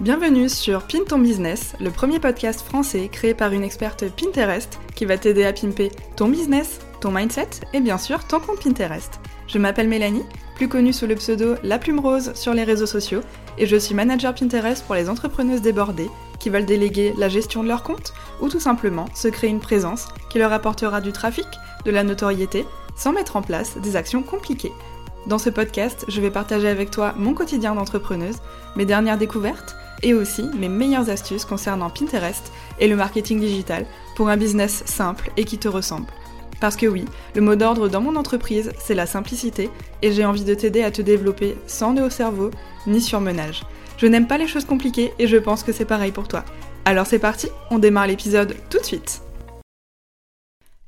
Bienvenue sur Pin ton business, le premier podcast français créé par une experte Pinterest qui va t'aider à pimper ton business, ton mindset et bien sûr ton compte Pinterest. Je m'appelle Mélanie, plus connue sous le pseudo La Plume Rose sur les réseaux sociaux, et je suis manager Pinterest pour les entrepreneuses débordées qui veulent déléguer la gestion de leur compte ou tout simplement se créer une présence qui leur apportera du trafic, de la notoriété, sans mettre en place des actions compliquées. Dans ce podcast, je vais partager avec toi mon quotidien d'entrepreneuse, mes dernières découvertes, et aussi mes meilleures astuces concernant Pinterest et le marketing digital pour un business simple et qui te ressemble. Parce que oui, le mot d'ordre dans mon entreprise, c'est la simplicité et j'ai envie de t'aider à te développer sans nœud au cerveau ni surmenage. Je n'aime pas les choses compliquées et je pense que c'est pareil pour toi. Alors c'est parti, on démarre l'épisode tout de suite.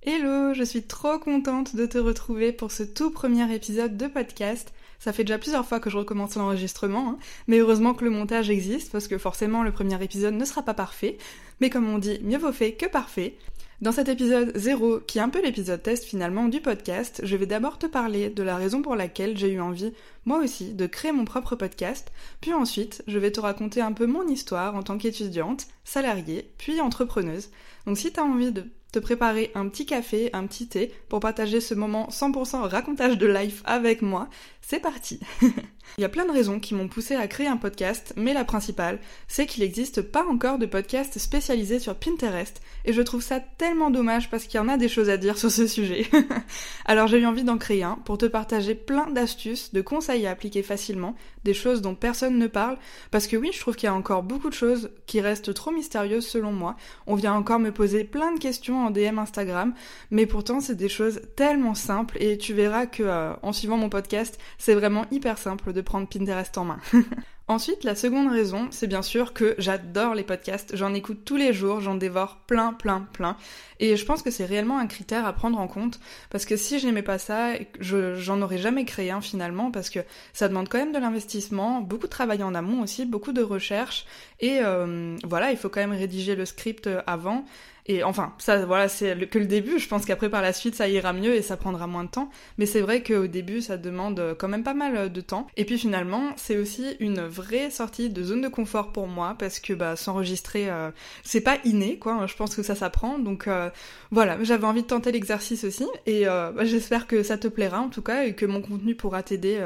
Hello, je suis trop contente de te retrouver pour ce tout premier épisode de podcast. Ça fait déjà plusieurs fois que je recommence l'enregistrement, hein. mais heureusement que le montage existe parce que forcément le premier épisode ne sera pas parfait. Mais comme on dit, mieux vaut fait que parfait. Dans cet épisode 0, qui est un peu l'épisode test finalement du podcast, je vais d'abord te parler de la raison pour laquelle j'ai eu envie, moi aussi, de créer mon propre podcast, puis ensuite je vais te raconter un peu mon histoire en tant qu'étudiante, salariée, puis entrepreneuse. Donc si tu as envie de te préparer un petit café, un petit thé pour partager ce moment 100% racontage de life avec moi. C'est parti Il y a plein de raisons qui m'ont poussé à créer un podcast, mais la principale, c'est qu'il n'existe pas encore de podcast spécialisé sur Pinterest, et je trouve ça tellement dommage parce qu'il y en a des choses à dire sur ce sujet. Alors j'ai eu envie d'en créer un pour te partager plein d'astuces, de conseils à appliquer facilement, des choses dont personne ne parle, parce que oui, je trouve qu'il y a encore beaucoup de choses qui restent trop mystérieuses selon moi. On vient encore me poser plein de questions en DM Instagram, mais pourtant c'est des choses tellement simples et tu verras que euh, en suivant mon podcast, c'est vraiment hyper simple de prendre Pinterest en main. Ensuite, la seconde raison, c'est bien sûr que j'adore les podcasts, j'en écoute tous les jours, j'en dévore plein, plein, plein. Et je pense que c'est réellement un critère à prendre en compte, parce que si je n'aimais pas ça, j'en aurais jamais créé un finalement, parce que ça demande quand même de l'investissement, beaucoup de travail en amont aussi, beaucoup de recherche, et euh, voilà, il faut quand même rédiger le script avant. Et enfin, ça, voilà, c'est que le début. Je pense qu'après, par la suite, ça ira mieux et ça prendra moins de temps. Mais c'est vrai qu'au début, ça demande quand même pas mal de temps. Et puis finalement, c'est aussi une vraie sortie de zone de confort pour moi parce que bah, s'enregistrer, euh, c'est pas inné, quoi. Je pense que ça s'apprend. Donc euh, voilà, j'avais envie de tenter l'exercice aussi. Et euh, bah, j'espère que ça te plaira en tout cas et que mon contenu pourra t'aider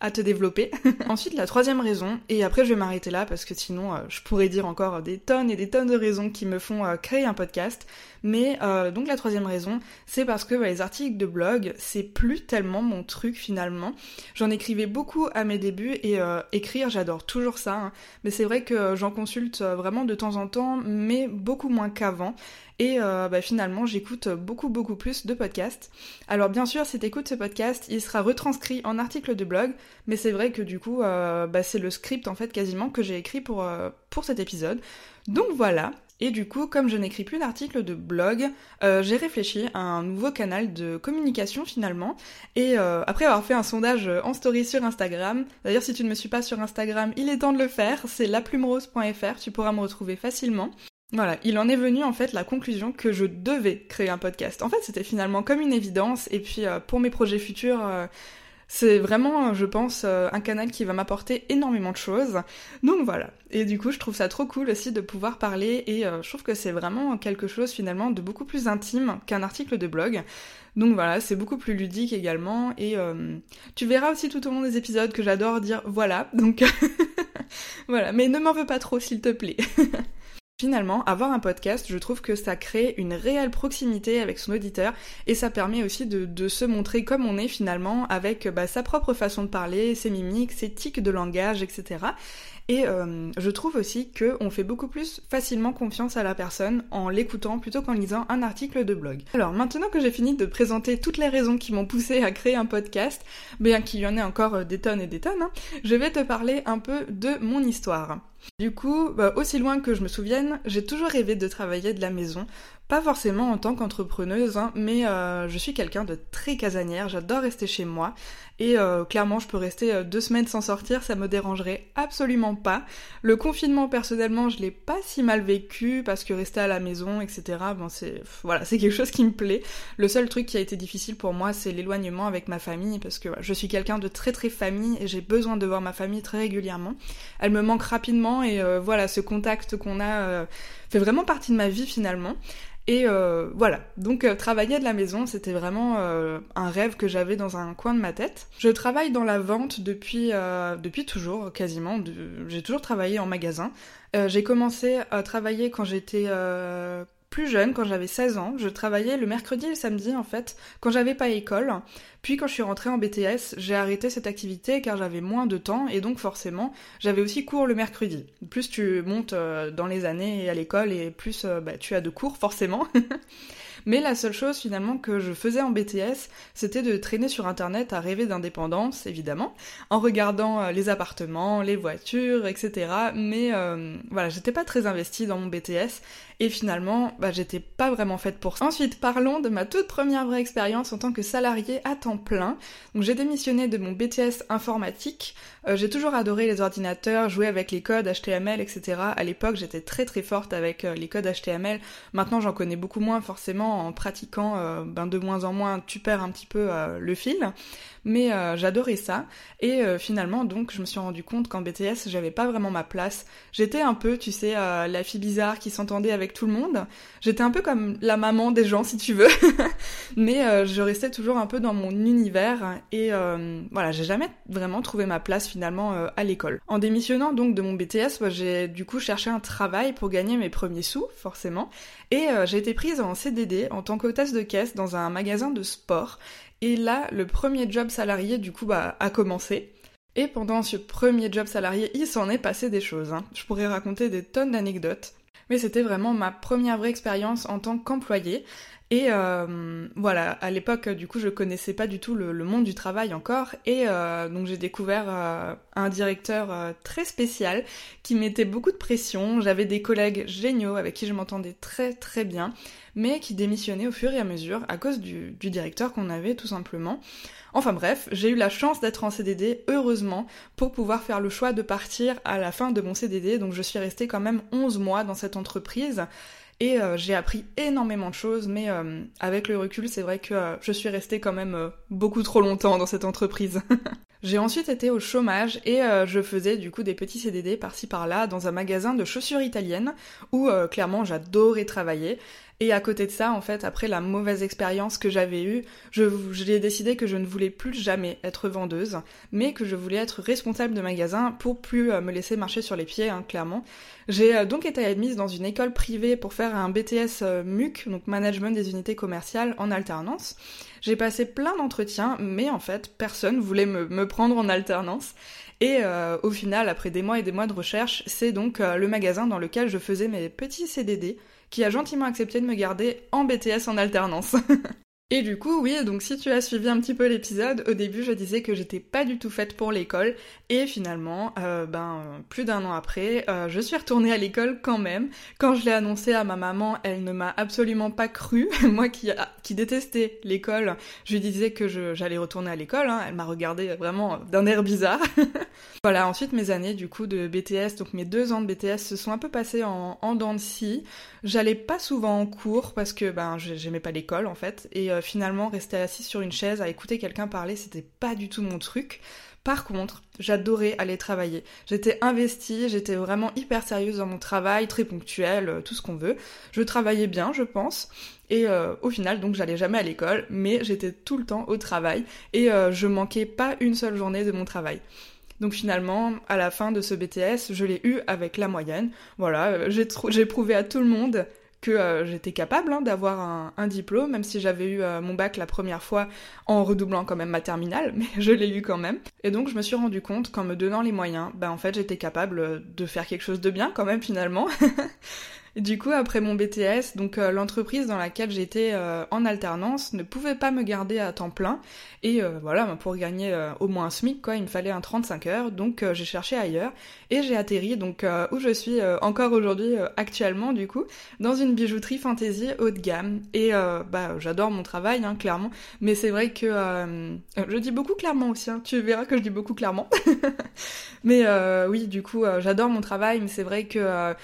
à te développer. Ensuite, la troisième raison, et après je vais m'arrêter là parce que sinon euh, je pourrais dire encore des tonnes et des tonnes de raisons qui me font euh, créer un podcast. Mais euh, donc la troisième raison, c'est parce que bah, les articles de blog, c'est plus tellement mon truc finalement. J'en écrivais beaucoup à mes débuts et écrire, j'adore toujours ça. Hein. Mais c'est vrai que j'en consulte vraiment de temps en temps, mais beaucoup moins qu'avant. Et euh, bah, finalement, j'écoute beaucoup, beaucoup plus de podcasts. Alors bien sûr, si t'écoutes ce podcast, il sera retranscrit en article de blog, mais c'est vrai que du coup, euh, bah, c'est le script en fait quasiment que j'ai écrit pour, euh, pour cet épisode. Donc voilà, et du coup, comme je n'écris plus d'articles de blog, j'ai réfléchi à un nouveau canal de communication finalement. Et après avoir fait un sondage en story sur Instagram, d'ailleurs si tu ne me suis pas sur Instagram, il est temps de le faire, c'est laplumerose.fr, tu pourras me retrouver facilement. Voilà, il en est venu en fait la conclusion que je devais créer un podcast. En fait, c'était finalement comme une évidence. Et puis euh, pour mes projets futurs, euh, c'est vraiment, je pense, euh, un canal qui va m'apporter énormément de choses. Donc voilà. Et du coup, je trouve ça trop cool aussi de pouvoir parler. Et je trouve que c'est vraiment quelque chose finalement de beaucoup plus intime qu'un article de blog. Donc voilà, c'est beaucoup plus ludique également. Et tu verras aussi tout au long des épisodes que j'adore dire voilà. Donc voilà, mais ne m'en veux pas trop s'il te plaît. Finalement, avoir un podcast, je trouve que ça crée une réelle proximité avec son auditeur et ça permet aussi de, se montrer comme on est finalement avec bah, sa propre façon de parler, ses mimiques, ses tics de langage, etc. Et euh, je trouve aussi qu'on fait beaucoup plus facilement confiance à la personne en l'écoutant plutôt qu'en lisant un article de blog. Alors maintenant que j'ai fini de présenter toutes les raisons qui m'ont poussé à créer un podcast, bien qu'il y en ait encore des tonnes et des tonnes, hein, je vais te parler un peu de mon histoire. Du coup, bah, aussi loin que je me souvienne, j'ai toujours rêvé de travailler de la maison Pas forcément en tant qu'entrepreneuse, hein, mais euh, je suis quelqu'un de très casanière, j'adore rester chez moi. Et euh, clairement, je peux rester euh, deux semaines sans sortir, ça me dérangerait absolument pas. Le confinement, personnellement, je l'ai pas si mal vécu parce que rester à la maison, etc. C'est voilà, c'est quelque chose qui me plaît. Le seul truc qui a été difficile pour moi, c'est l'éloignement avec ma famille parce que je suis quelqu'un de très très famille et j'ai besoin de voir ma famille très régulièrement. Elle me manque rapidement et voilà, ce contact qu'on a fait vraiment partie de ma vie finalement. Et euh, voilà, donc euh, travailler de la maison, c'était vraiment euh, un rêve que j'avais dans un coin de ma tête. Je travaille dans la vente depuis, depuis toujours, quasiment. J'ai toujours travaillé en magasin. J'ai commencé à travailler quand j'étais plus jeune, quand j'avais 16 ans, je travaillais le mercredi et le samedi en fait, quand j'avais pas école. Puis quand je suis rentrée en BTS, j'ai arrêté cette activité car j'avais moins de temps et donc forcément j'avais aussi cours le mercredi. Plus tu montes euh, dans les années à l'école et plus euh, bah, tu as de cours forcément. Mais la seule chose finalement que je faisais en BTS, c'était de traîner sur internet à rêver d'indépendance, évidemment, en regardant euh, les appartements, les voitures, etc. Mais voilà, j'étais pas très investie dans mon BTS et finalement, bah, j'étais pas vraiment faite pour ça. Ensuite, parlons de ma toute première vraie expérience en tant que salariée à temps plein. Donc j'ai démissionné de mon BTS informatique. Euh, j'ai toujours adoré les ordinateurs, jouer avec les codes HTML, etc. À l'époque, j'étais très très forte avec euh, les codes HTML. Maintenant, j'en connais beaucoup moins forcément en pratiquant euh, ben, de moins en moins. Tu perds un petit peu le fil mais euh, j'adorais ça. Et euh, finalement, donc, je me suis rendu compte qu'en BTS, j'avais pas vraiment ma place. J'étais un peu, tu sais, euh, la fille bizarre qui s'entendait avec tout le monde. J'étais un peu comme la maman des gens, si tu veux. mais je restais toujours un peu dans mon univers. Et voilà, j'ai jamais vraiment trouvé ma place finalement à l'école. En démissionnant donc de mon BTS, j'ai du coup cherché un travail pour gagner mes premiers sous, forcément. Et j'ai été prise en CDD en tant qu'hôtesse de caisse dans un magasin de sport. Et là, le premier job salarié, du coup, bah, a commencé. Et pendant ce premier job salarié, il s'en est passé des choses. Hein. Je pourrais raconter des tonnes d'anecdotes. Mais c'était vraiment ma première vraie expérience en tant qu'employée. Et euh, voilà, à l'époque, du coup, je connaissais pas du tout le, monde du travail encore, et euh, donc j'ai découvert euh, un directeur très spécial qui mettait beaucoup de pression. J'avais des collègues géniaux avec qui je m'entendais très très bien, mais qui démissionnaient au fur et à mesure à cause du, du directeur qu'on avait tout simplement. Enfin bref, j'ai eu la chance d'être en CDD, heureusement, pour pouvoir faire le choix de partir à la fin de mon CDD, donc je suis restée quand même 11 mois dans cette entreprise. Et euh, j'ai appris énormément de choses, mais euh, avec le recul, c'est vrai que euh, je suis restée quand même beaucoup trop longtemps dans cette entreprise. j'ai ensuite été au chômage et je faisais du coup des petits CDD par-ci par-là dans un magasin de chaussures italiennes où clairement j'adorais travailler. Et à côté de ça, en fait, après la mauvaise expérience que j'avais eue, j'ai décidé que je ne voulais plus jamais être vendeuse, mais que je voulais être responsable de magasin pour plus euh, me laisser marcher sur les pieds, hein, clairement. J'ai euh, donc été admise dans une école privée pour faire un BTS euh, MUC, donc Management des unités commerciales, en alternance. J'ai passé plein d'entretiens, mais en fait, personne voulait me, prendre en alternance. Et au final, après des mois et des mois de recherche, c'est donc le magasin dans lequel je faisais mes petits CDD qui a gentiment accepté de me garder en BTS en alternance. Et du coup, oui, donc si tu as suivi un petit peu l'épisode, au début je disais que j'étais pas du tout faite pour l'école, et finalement, euh, ben plus d'un an après, euh, je suis retournée à l'école quand même. Quand je l'ai annoncé à ma maman, elle ne m'a absolument pas cru. Moi qui, qui détestais l'école, je lui disais que j'allais retourner à l'école, hein. elle m'a regardé vraiment d'un air bizarre. voilà, ensuite mes années du coup de BTS, donc mes deux ans de BTS se sont un peu passés en, en dents de scie. J'allais pas souvent en cours parce que ben j'aimais pas l'école en fait, et euh, euh, finalement rester assis sur une chaise à écouter quelqu'un parler, c'était pas du tout mon truc. Par contre, j'adorais aller travailler. J'étais investie, j'étais vraiment hyper sérieuse dans mon travail, très ponctuelle, euh, tout ce qu'on veut. Je travaillais bien, je pense. Et euh, au final, donc j'allais jamais à l'école, mais j'étais tout le temps au travail et je manquais pas une seule journée de mon travail. Donc finalement, à la fin de ce BTS, je l'ai eu avec la moyenne. Voilà, j'ai prouvé à tout le monde que euh, j'étais capable hein, d'avoir un, diplôme, même si j'avais eu euh, mon bac la première fois en redoublant quand même ma terminale, mais je l'ai eu quand même. Et donc je me suis rendu compte qu'en me donnant les moyens, ben en fait j'étais capable de faire quelque chose de bien quand même finalement. du coup, après mon BTS, donc euh, l'entreprise dans laquelle j'étais euh, en alternance ne pouvait pas me garder à temps plein. Et euh, voilà, ben, pour gagner au moins un SMIC, quoi, il me fallait un 35 heures. Donc j'ai cherché ailleurs et j'ai atterri donc où je suis encore aujourd'hui actuellement du coup dans une bijouterie fantasy haut de gamme. Et bah j'adore mon travail, hein, clairement. Mais c'est vrai que je dis beaucoup clairement aussi. Hein. tu verras que je dis beaucoup clairement. mais oui, du coup, j'adore mon travail, mais c'est vrai que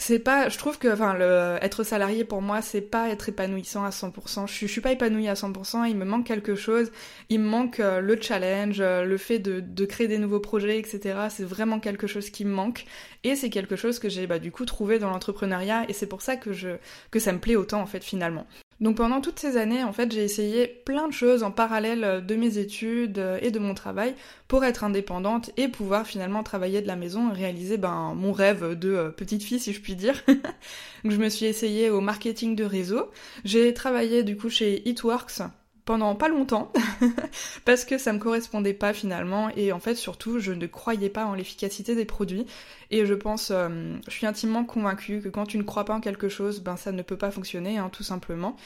c'est pas je trouve que enfin le être salarié pour moi c'est pas être épanouissant à 100% je je suis pas épanouie à 100% il me manque quelque chose. Il me manque euh, le challenge euh, le fait de, de créer des nouveaux projets etc c'est vraiment quelque chose qui me manque. Et c'est quelque chose que j'ai bah, du coup trouvé dans l'entrepreneuriat. Et c'est pour ça que je que ça me plaît autant en fait finalement donc pendant toutes ces années, en fait, j'ai essayé plein de choses en parallèle euh, de mes études euh, et de mon travail pour être indépendante et pouvoir finalement travailler de la maison et réaliser ben, mon rêve de euh, petite fille, si je puis dire. Donc je me suis essayée au marketing de réseau. J'ai travaillé du coup chez Eatworks pendant pas longtemps parce que ça me correspondait pas finalement et en fait surtout je ne croyais pas en l'efficacité des produits et je pense euh, je suis intimement convaincue que quand tu ne crois pas en quelque chose ben ça ne peut pas fonctionner hein, tout simplement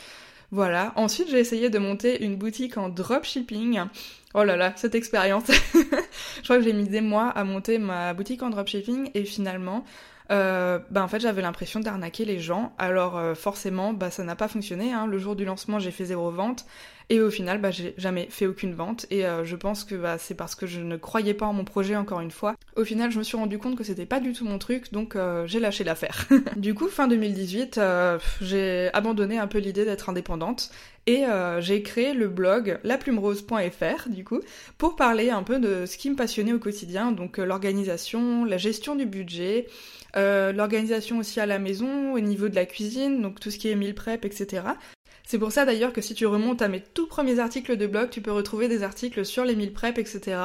voilà ensuite j'ai essayé de monter une boutique en dropshipping oh là là cette expérience je crois que j'ai mis des mois à monter ma boutique en dropshipping et finalement euh, bah en fait j'avais l'impression d'arnaquer les gens. Alors euh, forcément, bah ça n'a pas fonctionné. Hein. Le jour du lancement, j'ai fait zéro vente. Et au final, bah, j'ai jamais fait aucune vente. Et euh, je pense que bah, c'est parce que je ne croyais pas en mon projet encore une fois. Au final, je me suis rendu compte que c'était pas du tout mon truc, donc euh, j'ai lâché l'affaire. du coup, fin 2018, euh, j'ai abandonné un peu l'idée d'être indépendante. Et j'ai créé le blog laplumerose.fr du coup pour parler un peu de ce qui me passionnait au quotidien, donc l'organisation, la gestion du budget, l'organisation aussi à la maison, au niveau de la cuisine, donc tout ce qui est meal prep, etc. C'est pour ça d'ailleurs que si tu remontes à mes tout premiers articles de blog, tu peux retrouver des articles sur les mille prep, etc.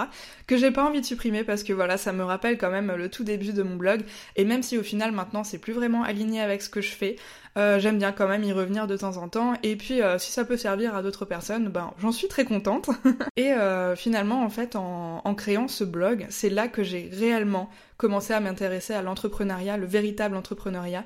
que j'ai pas envie de supprimer parce que voilà, ça me rappelle quand même le tout début de mon blog. Et même si au final maintenant c'est plus vraiment aligné avec ce que je fais, euh, j'aime bien quand même y revenir de temps en temps. Et puis euh, si ça peut servir à d'autres personnes, ben j'en suis très contente. et euh, finalement en fait en créant ce blog, c'est là que j'ai réellement commencé à m'intéresser à l'entrepreneuriat, le véritable entrepreneuriat.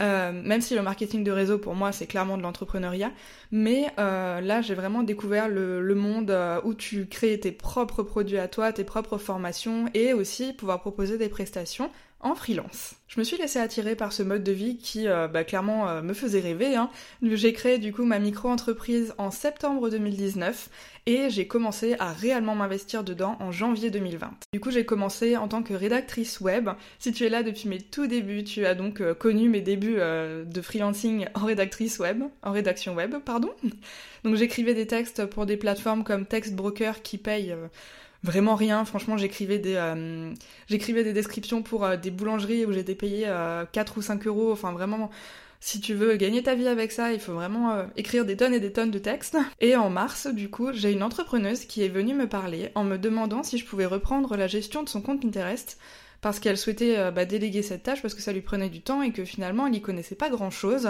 Euh, même si le marketing de réseau pour moi c'est clairement de l'entrepreneuriat, mais euh, là j'ai vraiment découvert le, monde euh, où tu crées tes propres produits à toi, tes propres formations et aussi pouvoir proposer des prestations en freelance. Je me suis laissée attirer par ce mode de vie qui euh, bah, clairement euh, me faisait rêver. Hein. J'ai créé du coup ma micro-entreprise en septembre 2019 et j'ai commencé à réellement m'investir dedans en janvier 2020. Du coup j'ai commencé en tant que rédactrice web. Si tu es là depuis mes tout débuts, tu as donc euh, connu mes débuts de freelancing en rédactrice web, en rédaction web, pardon. Donc j'écrivais des textes pour des plateformes comme Textbroker qui payent vraiment rien. Franchement, j'écrivais des, euh, j'écrivais des descriptions pour euh, des boulangeries où j'étais payé 4 euh, ou 5 euros. Enfin, vraiment, si tu veux gagner ta vie avec ça, il faut vraiment écrire des tonnes et des tonnes de textes. Et en mars, du coup, j'ai une entrepreneuse qui est venue me parler en me demandant si je pouvais reprendre la gestion de son compte Pinterest parce qu'elle souhaitait bah, déléguer cette tâche parce que ça lui prenait du temps et que finalement elle n'y connaissait pas grand chose.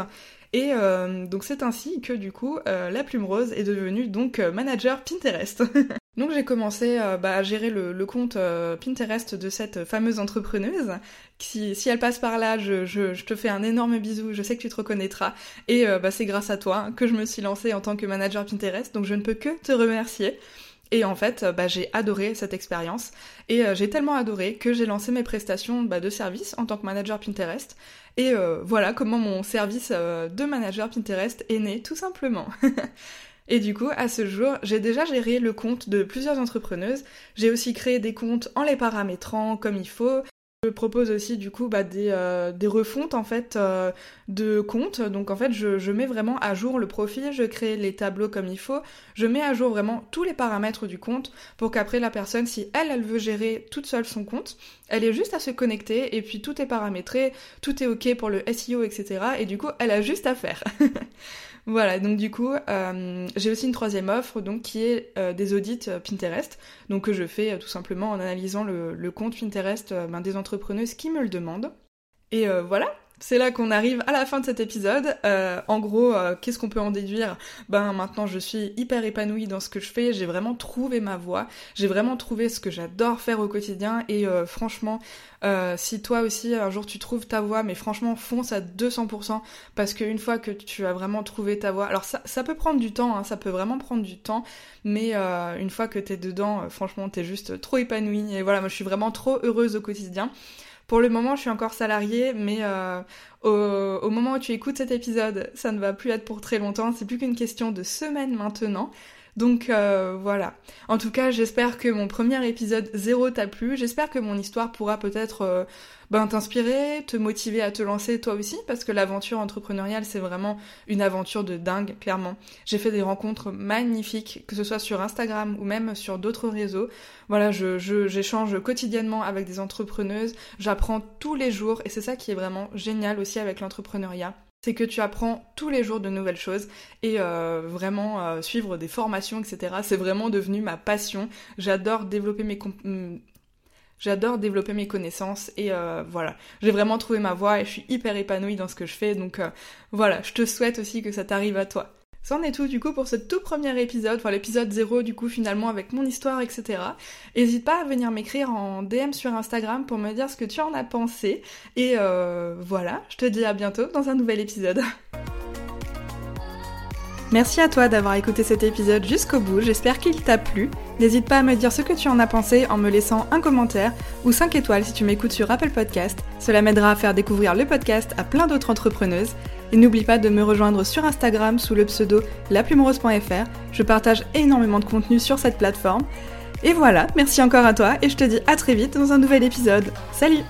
Et donc c'est ainsi que du coup la plume rose est devenue donc manager Pinterest. Donc j'ai commencé euh, bah, à gérer le, compte euh, Pinterest de cette fameuse entrepreneuse. Qui, si elle passe par là, je, te fais un énorme bisou, je sais que tu te reconnaîtras. Et euh, bah, c'est grâce à toi que je me suis lancée en tant que manager Pinterest, donc je ne peux que te remercier. Et en fait, bah, j'ai adoré cette expérience. Et j'ai tellement adoré que j'ai lancé mes prestations bah, de service en tant que manager Pinterest. Et voilà comment mon service de manager Pinterest est né, tout simplement. Et du coup, à ce jour, j'ai déjà géré le compte de plusieurs entrepreneuses. J'ai aussi créé des comptes en les paramétrant comme il faut. Je propose aussi du coup bah, des, euh, refontes en fait euh, de comptes. Donc en fait je, je, mets vraiment à jour le profil, je crée les tableaux comme il faut, je mets à jour vraiment tous les paramètres du compte pour qu'après la personne, si elle, elle veut gérer toute seule son compte, elle est juste à se connecter et puis tout est paramétré, tout est ok pour le SEO, etc. Et du coup elle a juste à faire. Voilà, donc du coup, euh, j'ai aussi une troisième offre, donc qui est euh, des audits euh, Pinterest, donc que je fais tout simplement en analysant le, compte Pinterest ben, des entrepreneuses qui me le demandent. Et voilà, c'est là qu'on arrive à la fin de cet épisode. Euh, en gros, euh, qu'est-ce qu'on peut en déduire? Ben maintenant, je suis hyper épanouie dans ce que je fais. J'ai vraiment trouvé ma voie. J'ai vraiment trouvé ce que j'adore faire au quotidien. Et euh, franchement, si toi aussi un jour tu trouves ta voie, mais franchement, fonce à 200% parce qu'une fois que tu as vraiment trouvé ta voie, alors ça, ça peut prendre du temps, hein, ça peut vraiment prendre du temps, mais une fois que t'es dedans, franchement, t'es juste trop épanouie. Et voilà, moi, je suis vraiment trop heureuse au quotidien. Pour le moment, je suis encore salariée, mais euh, au, moment où tu écoutes cet épisode, ça ne va plus être pour très longtemps. C'est plus qu'une question de semaines maintenant. Donc euh, voilà. En tout cas, j'espère que mon premier épisode zéro t'a plu. J'espère que mon histoire pourra peut-être euh, ben, t'inspirer, te motiver à te lancer toi aussi, parce que l'aventure entrepreneuriale, c'est vraiment une aventure de dingue, clairement. J'ai fait des rencontres magnifiques, que ce soit sur Instagram ou même sur d'autres réseaux. Voilà, je, j'échange quotidiennement avec des entrepreneuses, j'apprends tous les jours, et c'est ça qui est vraiment génial aussi avec l'entrepreneuriat c'est que tu apprends tous les jours de nouvelles choses et euh, vraiment euh, suivre des formations, etc. C'est vraiment devenu ma passion. J'adore développer mes mm, J'adore développer mes connaissances et euh, voilà, j'ai vraiment trouvé ma voie et je suis hyper épanouie dans ce que je fais. Donc voilà, je te souhaite aussi que ça t'arrive à toi. C'en est tout du coup pour ce tout premier épisode, enfin l'épisode 0 du coup finalement avec mon histoire, etc. N'hésite pas à venir m'écrire en DM sur Instagram pour me dire ce que tu en as pensé. Et euh, voilà, je te dis à bientôt dans un nouvel épisode. Merci à toi d'avoir écouté cet épisode jusqu'au bout, j'espère qu'il t'a plu. N'hésite pas à me dire ce que tu en as pensé en me laissant un commentaire ou 5 étoiles si tu m'écoutes sur Apple Podcast. Cela m'aidera à faire découvrir le podcast à plein d'autres entrepreneuses. Et n'oublie pas de me rejoindre sur Instagram sous le pseudo laplumerose.fr. Je partage énormément de contenu sur cette plateforme. Et voilà, merci encore à toi et je te dis à très vite dans un nouvel épisode. Salut